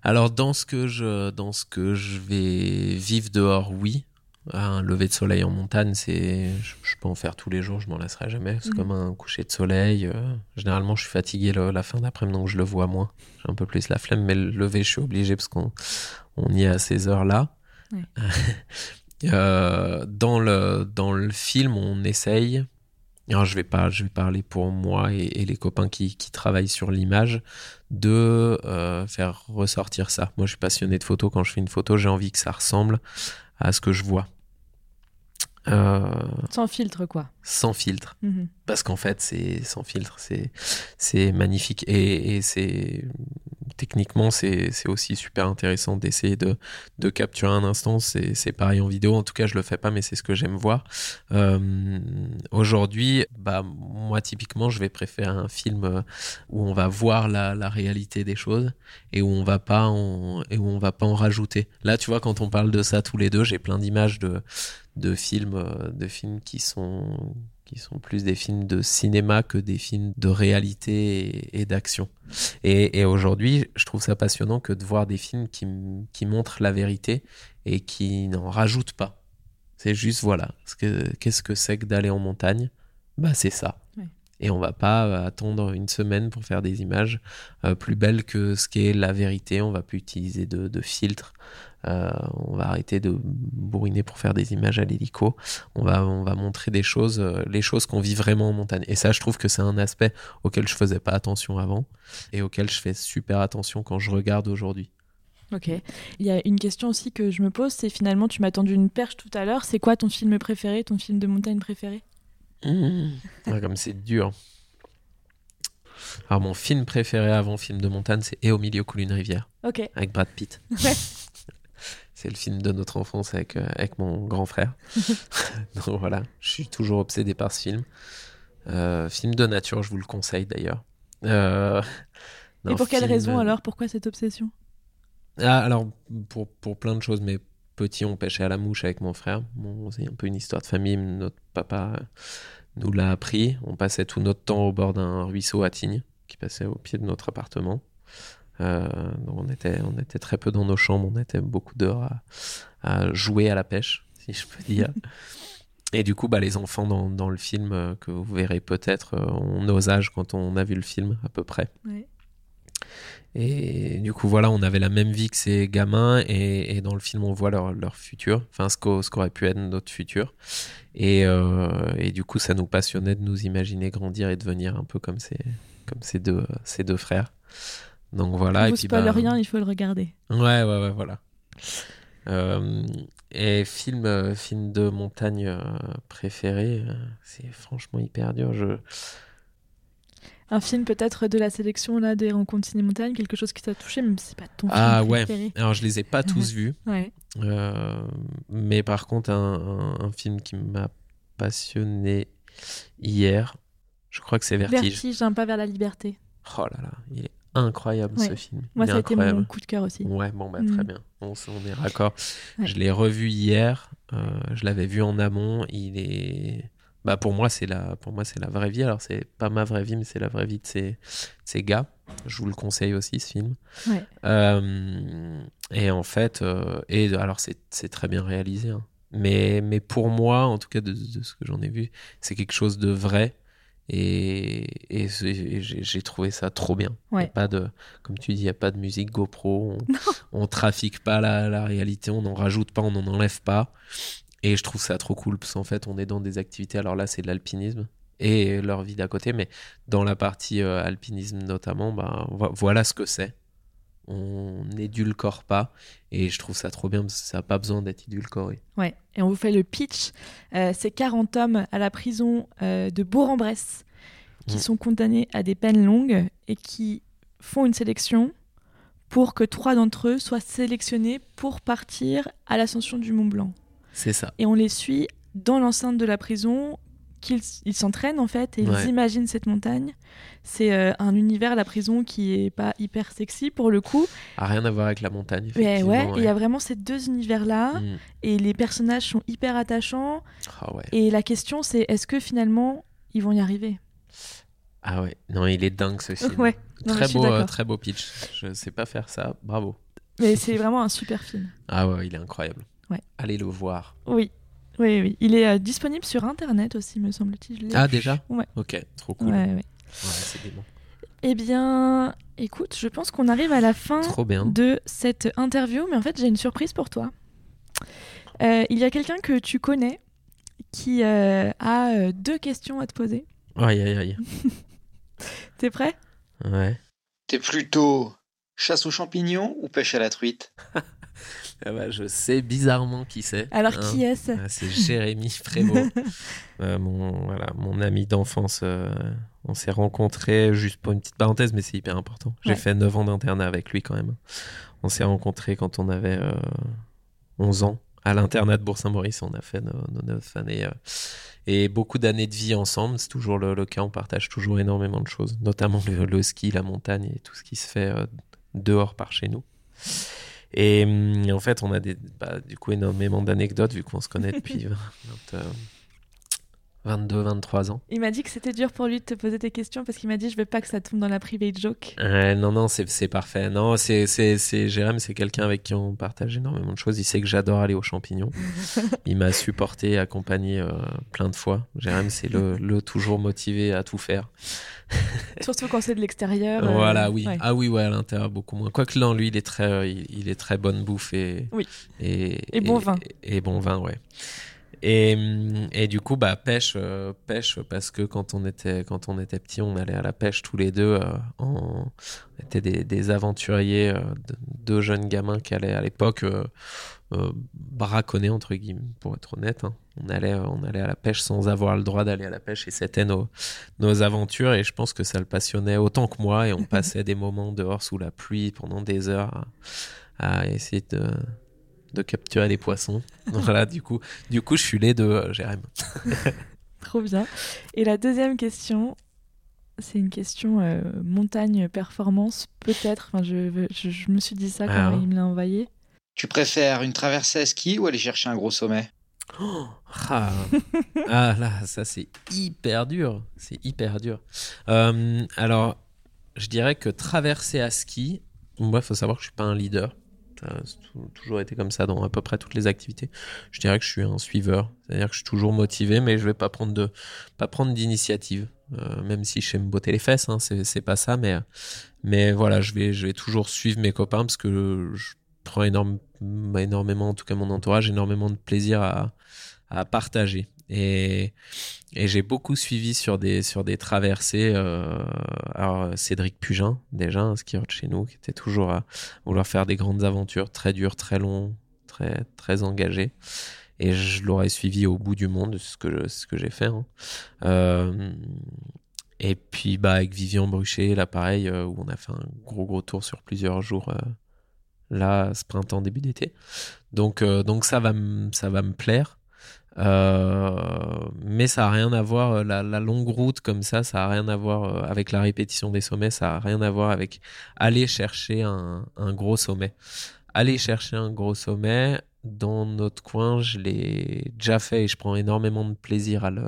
Alors, dans ce que je, dans ce que je vais vivre dehors, oui. Un lever de soleil en montagne, c'est, je, peux en faire tous les jours, je m'en laisserai jamais. C'est mhm. comme un coucher de soleil. Euh. généralement, je suis fatigué la fin d'après-midi, donc je le vois moins. J'ai un peu plus la flemme, mais le lever, je suis obligé parce qu'on on y est à ces heures-là. Euh, dans, le, dans le film, on essaye. Alors, je vais pas, je vais parler pour moi et, les copains qui, qui, travaillent sur l'image de euh, faire ressortir ça. Moi, je suis passionné de photos. Quand je fais une photo, j'ai envie que ça ressemble à ce que je vois. Euh, sans filtre, quoi. Sans filtre. Mhm. Parce qu'en fait, c'est sans filtre, c'est c'est magnifique et, et c'est techniquement, c'est aussi super intéressant d'essayer de, de, capturer un instant. C'est pareil en vidéo. En tout cas, je le fais pas, mais c'est ce que j'aime voir. Euh, aujourd'hui, bah, moi, typiquement, je vais préférer un film euh, où on va voir la, la réalité des choses et où on va pas en, et où on va pas en rajouter. Là, tu vois, quand on parle de ça tous les deux, j'ai plein d'images de, de films, euh, de films qui sont qui sont plus des films de cinéma que des films de réalité et, d'action. Et, aujourd'hui, je trouve ça passionnant que de voir des films qui, qui montrent la vérité et qui n'en rajoutent pas. C'est juste, voilà, qu'est-ce que c'est que d'aller en montagne? Bah c'est ça. Et on va pas attendre une semaine pour faire des images euh, plus belles que ce qu'est la vérité. On va plus utiliser de, de filtres. Euh, on va arrêter de bourriner pour faire des images à l'hélico. On va, on va montrer des choses, euh, les choses qu'on vit vraiment en montagne. Et ça, je trouve que c'est un aspect auquel je faisais pas attention avant et auquel je fais super attention quand je regarde aujourd'hui. Ok. Il y a une question aussi que je me pose, c'est finalement, tu m'as tendu une perche tout à l'heure. C'est quoi ton film préféré, ton film de montagne préféré? Mmh. Comme c'est dur. Alors mon film préféré avant film de montagne, c'est Et au milieu coule une rivière. Ok. Avec Brad Pitt. Ouais. C'est le film de notre enfance avec, euh, avec mon grand frère. Donc voilà, je suis toujours obsédé par ce film. Euh, film de nature, je vous le conseille d'ailleurs. Euh, Et pour quelle raison alors? Pourquoi cette obsession? Ah, Alors, pour, pour plein de choses, mais petit, on pêchait à la mouche avec mon frère. Bon, c'est un peu une histoire de famille. Notre papa nous l'a appris. On passait tout notre temps au bord d'un ruisseau à Tignes, qui passait au pied de notre appartement. On, était, on était très peu dans nos chambres, on était beaucoup dehors à, à jouer à la pêche, si je peux dire. Et du coup, bah, les enfants dans, dans le film que vous verrez peut-être ont nos âges quand on a vu le film à peu près. Ouais. Et du coup, voilà, on avait la même vie que ces gamins, et, et dans le film, on voit leur, leur futur, enfin ce qu'aurait pu être notre futur. Et, euh, et, du coup, ça nous passionnait de nous imaginer grandir et devenir un peu comme ces, comme ces, deux, ces deux frères. Donc voilà. On et vous spoil bah, rien, il faut le regarder. Ouais, ouais, ouais, voilà. Euh, et film, euh, film de montagne euh, préféré, c'est franchement hyper dur. Je, Un film peut-être de la sélection là des rencontres ciné-montagne, quelque chose qui t'a touché, même si c'est pas ton Ah film ouais. préféré. Alors, je les ai pas tous vus. Ouais. Euh, mais par contre, un, un- un film qui m'a passionné hier, je crois que c'est Vertige. Vertige, un pas vers la liberté. Oh là là, il est incroyable Ouais. ce film. Moi, ça a été mon coup de cœur aussi. Ouais, bon, bah, Mm. très bien. On, on est raccord. Ouais. Je l'ai revu hier. euh, je l'avais vu en amont. Il est. Bah, pour moi, c'est la, pour moi, c'est la vraie vie. Alors, c'est pas ma vraie vie, mais c'est la vraie vie de ces, de ces gars. Je vous le conseille aussi, ce film. Ouais. Euh, et en fait, euh, et alors, c'est, c'est très bien réalisé. hein. Mais, mais pour moi, en tout cas, de, de ce que j'en ai vu, c'est quelque chose de vrai. Et, et c'est- et j'ai, trouvé ça trop bien. Y a pas de, comme tu dis, il n'y a pas de musique GoPro. On, on trafique pas la, la réalité, on n'en rajoute pas, on n'en enlève pas. Et je trouve ça trop cool parce qu'en fait, on est dans des activités. Alors là, c'est de l'alpinisme et leur vie d'à côté, mais dans la partie euh, alpinisme notamment, bah, vo- voilà ce que c'est. On n'édulcore pas et je trouve ça trop bien parce que ça n'a pas besoin d'être édulcoré. Ouais, et on vous fait le pitch. Euh, c'est 40 hommes à la prison euh, de Bourg-en-Bresse qui Mm. sont condamnés à des peines longues et qui font une sélection pour que trois d'entre eux soient sélectionnés pour partir à l'ascension du Mont Blanc. C'est ça. Et on les suit dans l'enceinte de la prison, qu'ils ils s'entraînent en fait et Ouais. ils imaginent cette montagne. C'est euh, un univers, la prison, qui est pas hyper sexy pour le coup. A rien à voir avec la montagne. Mais Effectivement, ouais, il y a vraiment ces deux univers-là Mm. et les personnages sont hyper attachants. Ah ouais. Et la question, c'est est-ce que finalement, ils vont y arriver? Ah ouais. Non, il est dingue ce film. Ouais, non, mais très beau, euh, très beau pitch. Je sais pas faire ça. Bravo. Mais c'est vraiment un super film. Ah ouais, il est incroyable. Ouais. Allez le voir. Oui, oui, oui. Il est euh, disponible sur Internet aussi, me semble-t-il. Ah déjà Ouais. Ok, trop cool. Ouais, Ouais, ouais. c'est dément. Eh bien, écoute, je pense qu'on arrive à la fin Trop bien. de cette interview, mais en fait, j'ai une surprise pour toi. Euh, il y a quelqu'un que tu connais qui euh, a euh, deux questions à te poser. Aïe aïe aïe. T'es prêt? Ouais. T'es plutôt chasse aux champignons ou pêche à la truite? Ah bah, je sais bizarrement qui c'est. Alors, hein. qui est-ce Ah, C'est Jérémy Prévost, Euh, mon, voilà, mon ami d'enfance. euh, on s'est rencontrés, juste pour une petite parenthèse, mais c'est hyper important. J'ai fait 9 ans d'internat avec lui quand même. On s'est rencontrés quand on avait euh, 11 ans à l'internat de Bourg-Saint-Maurice. On a fait nos, nos 9 années euh, et beaucoup d'années de vie ensemble. C'est toujours le, le cas. On partage toujours énormément de choses, notamment le, le ski, la montagne et tout ce qui se fait euh, dehors par chez nous. Et, hum, en fait, on a des, bah, du coup énormément d'anecdotes vu qu'on se connaît depuis 20, euh, 22, 23 ans. Il m'a dit que c'était dur pour lui de te poser tes questions parce qu'il m'a dit je veux pas que ça tombe dans la private joke. Euh, non, non, c'est parfait. Non, c'est Jérém, c'est quelqu'un avec qui on partage énormément de choses. Il sait que j'adore aller aux champignons. Il m'a supporté, accompagné euh, plein de fois. Jérém, c'est le, le toujours motivé à tout faire. Surtout quand c'est de l'extérieur. euh, voilà, oui. ouais. Ah oui, ouais, à l'intérieur beaucoup moins. Quoique non, lui, il est très, il, il est très bonne bouffe et Oui. et, Et bon vin. Et, et bon vin, ouais. Et, hum, et du coup, bah pêche, euh, pêche parce que quand on était quand on était petit, on allait à la pêche tous les deux. euh, en, on était des, des aventuriers, euh, de- deux jeunes gamins qui allaient à l'époque braconner entre guillemets, pour être honnête. hein. On allait on allait à la pêche sans avoir le droit d'aller à la pêche et c'était nos nos aventures et je pense que ça le passionnait autant que moi et on passait des moments dehors sous la pluie pendant des heures à, à essayer de de capturer des poissons. voilà, du coup, du coup, je suis les deux, euh, Jérém. Trop bien. Et la deuxième question, c'est une question euh, montagne performance, peut-être. Enfin, je, veux- je, je me suis dit ça quand Ah. il me l'a envoyé. Tu préfères une traversée à ski ou aller chercher un gros sommet? Oh, ah. Ah, là, ça c'est hyper dur. C'est hyper dur. Euh, alors, je dirais que traverser à ski, Moi, il faut savoir que je suis pas un leader. Ça toujours été comme ça dans à peu près toutes les activités. Je dirais que je suis un suiveur, c'est-à-dire que je suis toujours motivé, mais je vais pas prendre de pas prendre d'initiative. Euh, même si je sais me botter les fesses, hein, c'est pas ça, mais mais voilà, je vais je vais toujours suivre mes copains parce que je prends énorme, énormément, en tout cas mon entourage, énormément de plaisir à, à partager. Et, j'ai beaucoup suivi sur des, sur des traversées. Euh, alors Cédric Pugin, déjà, un skieur de chez nous, qui était toujours à vouloir faire des grandes aventures, très dures, très longs, très, très engagées. Et je l'aurais suivi au bout du monde, ce que, ce que j'ai fait. Hein. Euh, et puis bah, avec Vivian Bruchet, là pareil, euh, où on a fait un gros gros tour sur plusieurs jours, là, ce printemps, début d'été. Donc, donc ça, va ça va me plaire. Euh, mais ça a rien à voir, euh, la, longue route comme ça, ça a rien à voir euh, avec la répétition des sommets, ça a rien à voir avec aller chercher un, gros sommet. Aller chercher un gros sommet, dans notre coin, je l'ai déjà fait et je prends énormément de plaisir à le,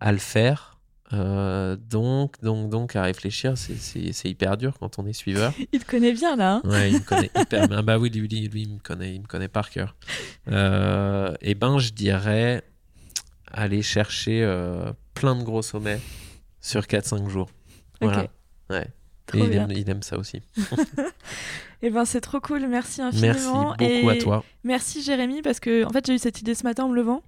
à le faire. Euh, donc, donc, donc, à réfléchir, c'est hyper dur quand on est suiveur. Il te connaît bien là. Hein ouais, il me connaît hyper bien. Bah oui, lui, lui, il me connaît, il me connaît par cœur. Euh, et ben, je dirais aller chercher euh, plein de gros sommets sur 4-5 jours. Voilà. Ouais. et il aime, il aime, ça aussi. et ben c'est trop cool, merci infiniment. Merci beaucoup à toi. Merci Jérémy parce que en fait j'ai eu cette idée ce matin en me levant.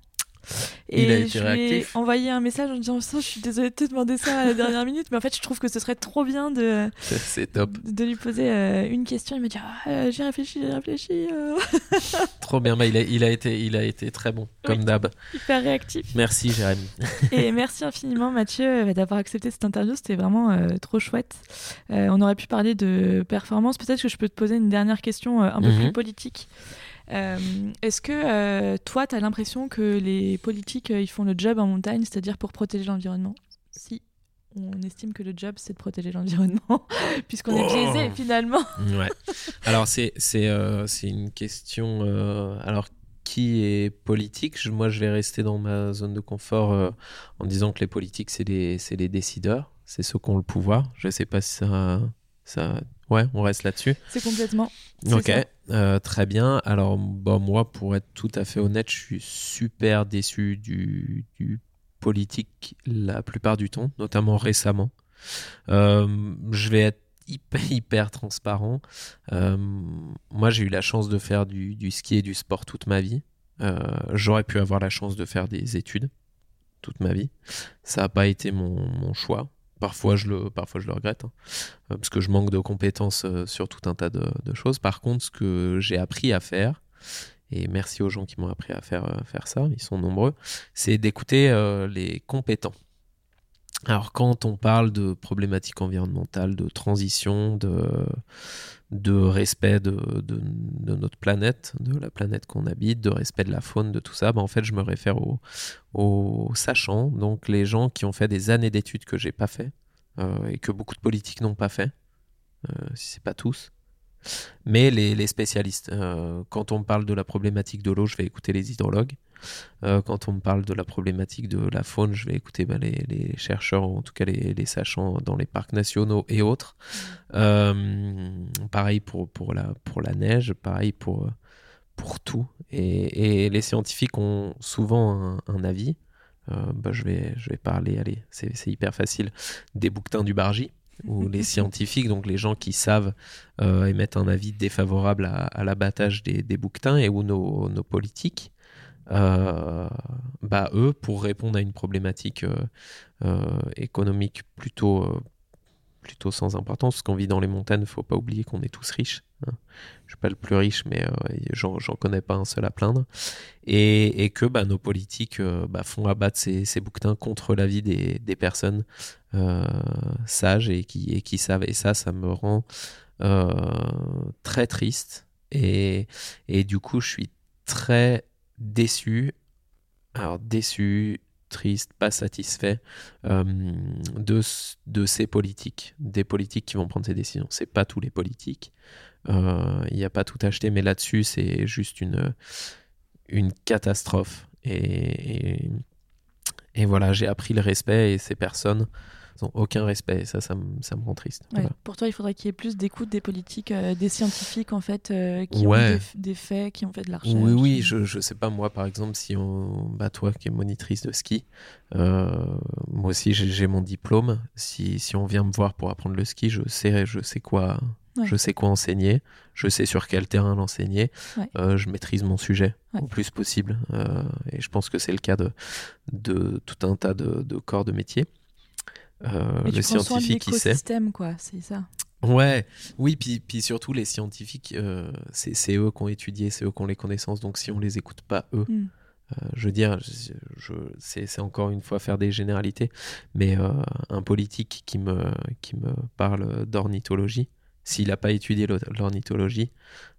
Et il a été je lui ai envoyé un message en disant Je suis désolée de te demander ça à la dernière minute, mais en fait, je trouve que ce serait trop bien de, top. de lui poser euh, une question. Il m'a dit ah, J'ai réfléchi, j'ai réfléchi. Euh. trop bien, bah, il, a, il, a été, il a été très bon, comme d'hab. Hyper réactif. Merci, Jérémy. et merci infiniment, Mathieu, euh, d'avoir accepté cette interview. C'était vraiment trop chouette. on aurait pu parler de performance. Peut-être que je peux te poser une dernière question un peu mhm. plus politique. Euh, est-ce que euh, toi, tu as l'impression que les politiques, euh, ils font le job en montagne, c'est-à-dire pour protéger l'environnement? Si on estime que le job, c'est de protéger l'environnement, puisqu'on est biaisé oh. finalement. ouais. Alors, c'est une question. alors, qui est politique? Moi, je vais rester dans ma zone de confort en disant que les politiques, c'est les, les décideurs, c'est ceux qui ont le pouvoir. Je ne sais pas si ça, ça Ouais, on reste là-dessus. C'est complètement. Ok, euh, très bien. Alors, bon, moi, pour être tout à fait honnête, je suis super déçu du, politique la plupart du temps, notamment récemment. Euh, je vais être hyper, hyper transparent. Euh, moi, j'ai eu la chance de faire du, ski et du sport toute ma vie. J'aurais pu avoir la chance de faire des études toute ma vie. Ça n'a pas été mon choix. Parfois je le, parfois je le regrette, hein. euh, parce que je manque de compétences euh, sur tout un tas de, choses. Par contre, ce que j'ai appris à faire, et merci aux gens qui m'ont appris à faire, euh, faire ça, ils sont nombreux, c'est d'écouter les compétents. Alors quand on parle de problématiques environnementales, de transition, de, de respect de, notre planète, de la planète qu'on habite, de respect de la faune, de tout ça, ben en fait je me réfère aux, sachants, donc les gens qui ont fait des années d'études que j'ai pas fait euh, et que beaucoup de politiques n'ont pas fait, euh, si c'est pas tous. Mais les, spécialistes, euh, quand on parle de la problématique de l'eau, je vais écouter les hydrologues. Euh, quand on me parle de la problématique de la faune, je vais écouter bah, les, chercheurs, en tout cas les, sachants dans les parcs nationaux et autres. Euh, pareil pour, pour, la, pour la neige, pareil pour, pour tout. Et, les scientifiques ont souvent un, avis. Euh, bah, je, vais, je vais parler, allez, c'est hyper facile, des bouquetins du Bargy ou les scientifiques, donc les gens qui savent émettre un avis défavorable à, l'abattage des, des, bouquetins et ou nos, nos politiques bah, eux, pour répondre à une problématique euh, euh, économique plutôt, plutôt sans importance, parce qu'on vit dans les montagnes, il faut pas oublier qu'on est tous riches. Hein. Je suis pas le plus riche, mais j'en connais pas un seul à plaindre. Et, que bah, nos politiques bah, font abattre ces, ces, bouquetins contre la vie des, personnes sages et qui, savent. Et ça, ça me rend très triste. Et du coup, je suis très déçu, alors déçu, triste, pas satisfait euh, de, de ces politiques, des politiques qui vont prendre ces décisions. C'est pas tous les politiques. Euh, il n'y a pas tout acheté, mais là-dessus, c'est juste une, une catastrophe. Et, et, voilà, j'ai appris le respect et ces personnes Ils n'ont aucun respect et ça, ça, me- ça me rend triste. Ouais. Voilà. Pour toi, il faudrait qu'il y ait plus d'écoute des politiques, euh, des scientifiques en fait, euh, qui ont des, des faits, qui ont fait de la recherche. Oui, oui, je, je sais pas, moi par exemple, si on. Bah, toi qui es monitrice de ski, euh, moi aussi j'ai j'ai mon diplôme. Si, si on vient me voir pour apprendre le ski, je sais, je sais quoi. Ouais. Je sais quoi enseigner, je sais sur quel terrain l'enseigner, Ouais. Euh, je maîtrise mon sujet Ouais. au plus possible. Euh, et je pense que c'est le cas de, de tout un tas de, de corps de métier. Euh, le scientifique, il sait. quoi, c'est ça. Ouais, oui, puis, puis surtout les scientifiques, euh, c'est c'est eux qui ont étudié, c'est eux qui ont les connaissances, donc si on les écoute pas, eux, Mm. euh, je veux dire, je, je- c'est c'est encore une fois faire des généralités, mais euh, un politique qui me, qui me parle d'ornithologie, s'il n'a pas étudié l'o- l'ornithologie,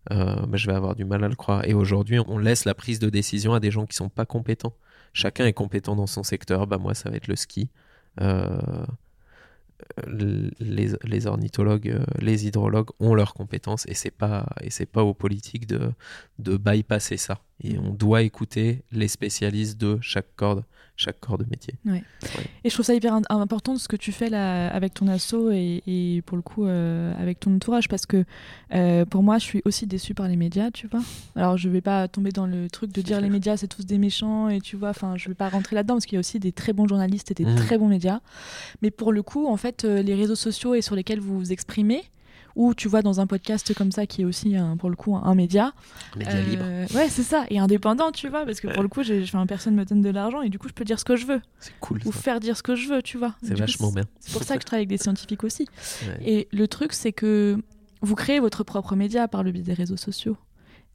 bah, je vais avoir du mal à le croire. Et aujourd'hui, on laisse la prise de décision à des gens qui sont pas compétents. Chacun est compétent dans son secteur, bah moi ça va être le ski. Euh, les, les ornithologues, euh, les hydrologues ont leurs compétences et c'est pas et c'est pas aux politiques de, de bypasser ça. Et on doit écouter les spécialistes de chaque corde, chaque corps de métier. Et je trouve ça hyper important ce que tu fais là avec ton asso et, et pour le coup euh, avec ton entourage parce que euh, pour moi je suis aussi déçue par les médias, tu vois. Alors je vais pas tomber dans le truc de dire clair. les médias c'est tous des méchants et tu vois, enfin je vais pas rentrer là-dedans parce qu'il y a aussi des très bons journalistes et des Mhm. très bons médias. Mais pour le coup en fait euh, les réseaux sociaux et sur lesquels vous vous exprimez ou tu vois dans un podcast comme ça qui est aussi un- pour le coup un, un média Média euh, libre, ouais c'est ça et indépendant tu vois parce que pour le coup j'ai, personne me donne de l'argent et du coup je peux dire ce que je veux c'est cool. ou ça. faire dire ce que je veux tu vois C'est coup, vachement bien. c'est pour ça que je travaille avec des scientifiques aussi. Ouais. Et le truc, c'est que vous créez votre propre média par le biais des réseaux sociaux.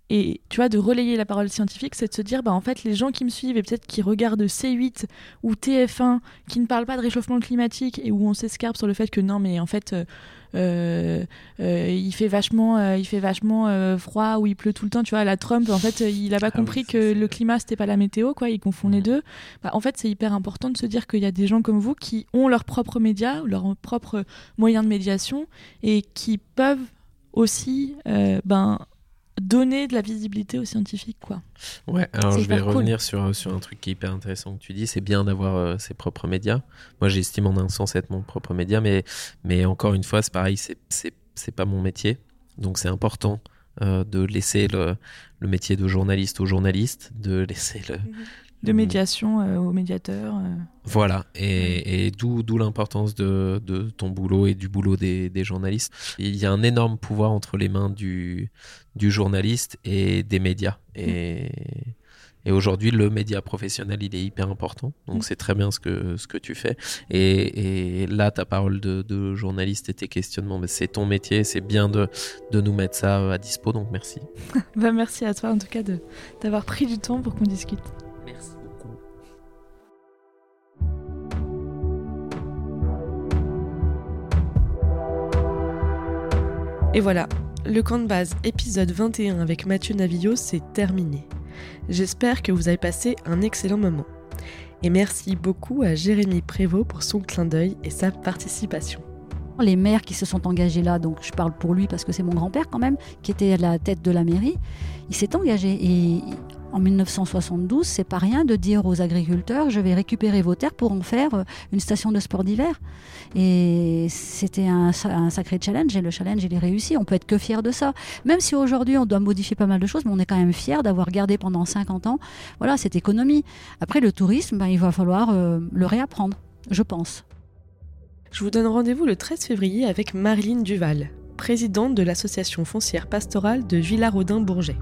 Et tu vois, de relayer la parole scientifique, c'est de se dire, bah en fait, les gens qui me suivent et peut-être qui regardent C8 ou TF1, qui ne parlent pas de réchauffement climatique et où on s'escarpe sur le fait que non, mais en fait, euh, euh, euh, il fait vachement, euh, il fait vachement euh, froid ou il pleut tout le temps. Tu vois, la Trump, en fait, il a pas Ah compris que le climat c'était pas la météo, quoi. Il confond les deux. Bah, en fait, c'est hyper important de se dire qu'il y a des gens comme vous qui ont leurs propres médias, leurs propres moyens de médiation et qui peuvent aussi euh, ben, donner de la visibilité aux scientifiques. Quoi. Ouais, alors je vais cool. revenir sur, sur un truc qui est hyper intéressant que tu dis, c'est bien d'avoir euh, ses propres médias. Moi, j'estime en un sens être mon propre média, mais, mais encore une fois, c'est pareil, c'est- pas mon métier. Donc c'est important euh, de laisser le, le métier de journaliste au journaliste, de laisser le... De le- médiation euh, aux médiateurs. euh. Voilà, et, et d'où l'importance de, de ton boulot et du boulot des, des journalistes. Il y a un énorme pouvoir entre les mains du, du journaliste et des médias. Et, et aujourd'hui, le média professionnel, il est hyper important. Donc Mm. c'est très bien ce que, ce que tu fais. Et, et là, ta parole de, de journaliste et tes questionnements, mais c'est ton métier, c'est bien de, de nous mettre ça à dispo, donc merci. Bah, merci à toi en tout cas d'avoir pris du temps pour qu'on discute. Et voilà, le camp de base épisode 21 avec Mathieu Navillo, c'est terminé. J'espère que vous avez passé un excellent moment. Et merci beaucoup à Jérémy Prévost pour son clin d'œil et sa participation. Les maires qui se sont engagés là, donc je parle pour lui parce que c'est mon grand-père quand même, qui était à la tête de la mairie, il s'est engagé. Et en 1972, c'est pas rien de dire aux agriculteurs je vais récupérer vos terres pour en faire euh, une station de sport d'hiver. Et c'était un, sa- un sacré challenge et le challenge il est réussi. On peut être que fier de ça. Même si aujourd'hui on doit modifier pas mal de choses, mais on est quand même fier d'avoir gardé pendant 50 ans voilà, cette économie. Après le tourisme, ben, il va falloir euh, le réapprendre, je pense. Je vous donne rendez-vous le 13 février avec Marilyn Duval, présidente de l'association foncière pastorale de Villarodin-Bourget.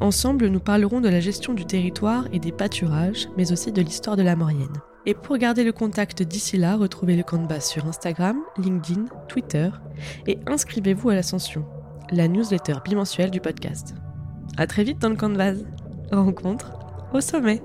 Ensemble, nous parlerons de la gestion du territoire et des pâturages, mais aussi de l'histoire de la Maurienne. Et pour garder le contact d'ici là, retrouvez le camp de base sur Instagram, LinkedIn, Twitter et inscrivez-vous à l'Ascension, la newsletter bimensuelle du podcast. À très vite dans le camp de base. Rencontre au sommet.